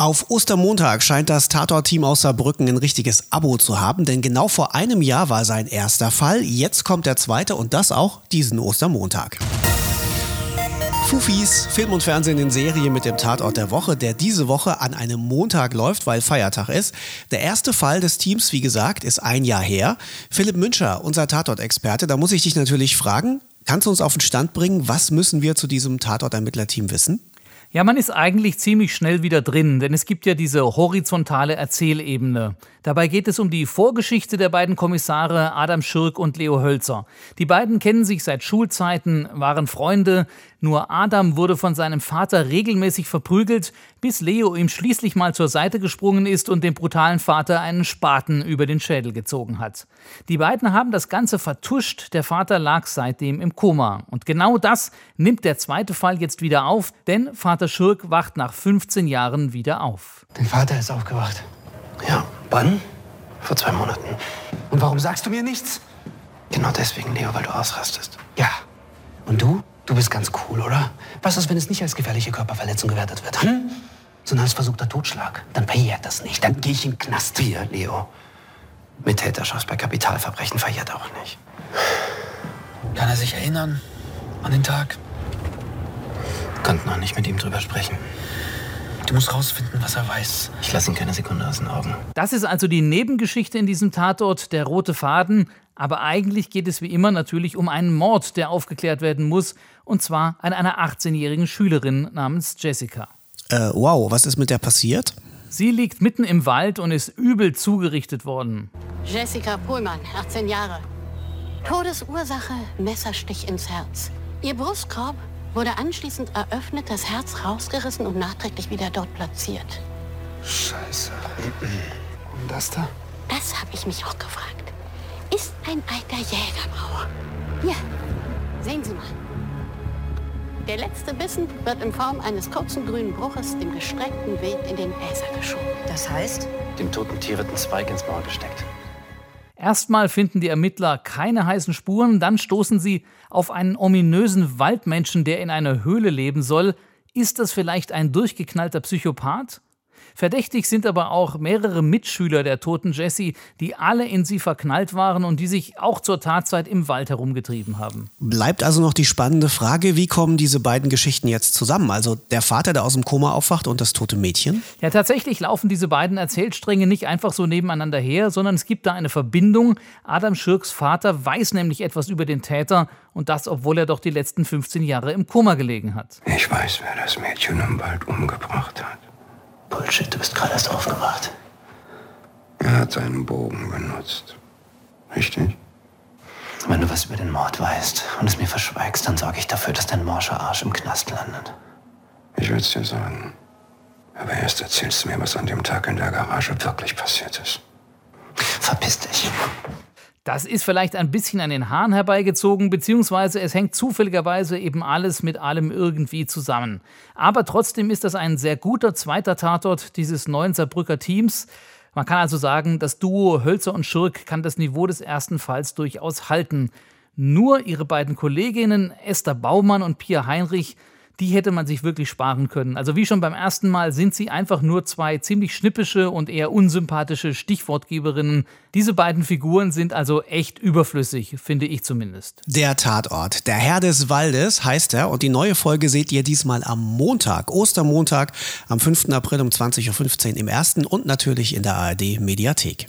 Auf Ostermontag scheint das Tatort-Team aus Saarbrücken ein richtiges Abo zu haben, denn genau vor einem Jahr war sein erster Fall. Jetzt kommt der zweite und das auch diesen Ostermontag. Fufis, Film und Fernsehen in Serie mit dem Tatort der Woche, der diese Woche an einem Montag läuft, weil Feiertag ist. Der erste Fall des Teams, wie gesagt, ist ein Jahr her. Philipp Münscher, unser Tatort-Experte, da muss ich dich natürlich fragen, kannst du uns auf den Stand bringen, was müssen wir zu diesem Tatort-Ermittlerteam wissen? Ja, man ist eigentlich ziemlich schnell wieder drin, denn es gibt ja diese horizontale Erzählebene. Dabei geht es um die Vorgeschichte der beiden Kommissare Adam Schürk und Leo Hölzer. Die beiden kennen sich seit Schulzeiten, waren Freunde, nur Adam wurde von seinem Vater regelmäßig verprügelt, bis Leo ihm schließlich mal zur Seite gesprungen ist und dem brutalen Vater einen Spaten über den Schädel gezogen hat. Die beiden haben das Ganze vertuscht, der Vater lag seitdem im Koma. Und genau das nimmt der zweite Fall jetzt wieder auf, denn Vater Schürk wacht nach 15 Jahren wieder auf. Dein Vater ist aufgewacht. Ja, wann? Vor zwei Monaten. Und warum sagst du mir nichts? Genau deswegen, Leo, weil du ausrastest. Ja. Und du? Du bist ganz cool, oder? Was ist, wenn es nicht als gefährliche Körperverletzung gewertet wird? Hm? Sondern als versuchter Totschlag. Dann verjährt das nicht. Dann gehe ich in den Knast. Wir, Leo. Mittäterschaft bei Kapitalverbrechen verjährt auch nicht. Kann er sich erinnern an den Tag? Konnten auch nicht mit ihm drüber sprechen. Du musst rausfinden, was er weiß. Ich lasse ihn keine Sekunde aus den Augen. Das ist also die Nebengeschichte in diesem Tatort, der rote Faden. Aber eigentlich geht es wie immer natürlich um einen Mord, der aufgeklärt werden muss. Und zwar an einer 18-jährigen Schülerin namens Jessica. Äh, wow, was ist mit der passiert? Sie liegt mitten im Wald und ist übel zugerichtet worden. Jessica Pohlmann, 18 Jahre. Todesursache: Messerstich ins Herz. Ihr Brustkorb wurde anschließend eröffnet, das Herz rausgerissen und nachträglich wieder dort platziert. Scheiße. Und das da? Das habe ich mich auch gefragt. Ist ein alter Jägerbrauer. Hier, sehen Sie mal. Der letzte Bissen wird in Form eines kurzen grünen Bruches dem gestreckten Wild in den Äser geschoben. Das heißt? Dem toten Tier wird ein Zweig ins Maul gesteckt. Erstmal finden die Ermittler keine heißen Spuren, dann stoßen sie auf einen ominösen Waldmenschen, der in einer Höhle leben soll. Ist das vielleicht ein durchgeknallter Psychopath? Verdächtig sind aber auch mehrere Mitschüler der toten Jessie, die alle in sie verknallt waren und die sich auch zur Tatzeit im Wald herumgetrieben haben. Bleibt also noch die spannende Frage, wie kommen diese beiden Geschichten jetzt zusammen? Also der Vater, der aus dem Koma aufwacht und das tote Mädchen? Ja, tatsächlich laufen diese beiden Erzählstränge nicht einfach so nebeneinander her, sondern es gibt da eine Verbindung. Adam Schirks Vater weiß nämlich etwas über den Täter und das, obwohl er doch die letzten 15 Jahre im Koma gelegen hat. Ich weiß, wer das Mädchen im Wald umgebracht hat. Bullshit, du bist gerade erst aufgewacht. Er hat seinen Bogen benutzt. Richtig? Wenn du was über den Mord weißt und es mir verschweigst, dann sorge ich dafür, dass dein morscher Arsch im Knast landet. Ich will es dir sagen. Aber erst erzählst du mir, was an dem Tag in der Garage wirklich passiert ist. Verpiss dich. Das ist vielleicht ein bisschen an den Haaren herbeigezogen, beziehungsweise es hängt zufälligerweise eben alles mit allem irgendwie zusammen. Aber trotzdem ist das ein sehr guter zweiter Tatort dieses neuen Saarbrücker Teams. Man kann also sagen, das Duo Hölzer und Schurk kann das Niveau des ersten Falls durchaus halten. Nur ihre beiden Kolleginnen Esther Baumann und Pia Heinrich die hätte man sich wirklich sparen können. Also wie schon beim ersten Mal sind sie einfach nur zwei ziemlich schnippische und eher unsympathische Stichwortgeberinnen. Diese beiden Figuren sind also echt überflüssig, finde ich zumindest. Der Tatort, der Herr des Waldes heißt er und die neue Folge seht ihr diesmal am Montag, Ostermontag, am 5. April um 20.15 Uhr im ersten und natürlich in der ARD Mediathek.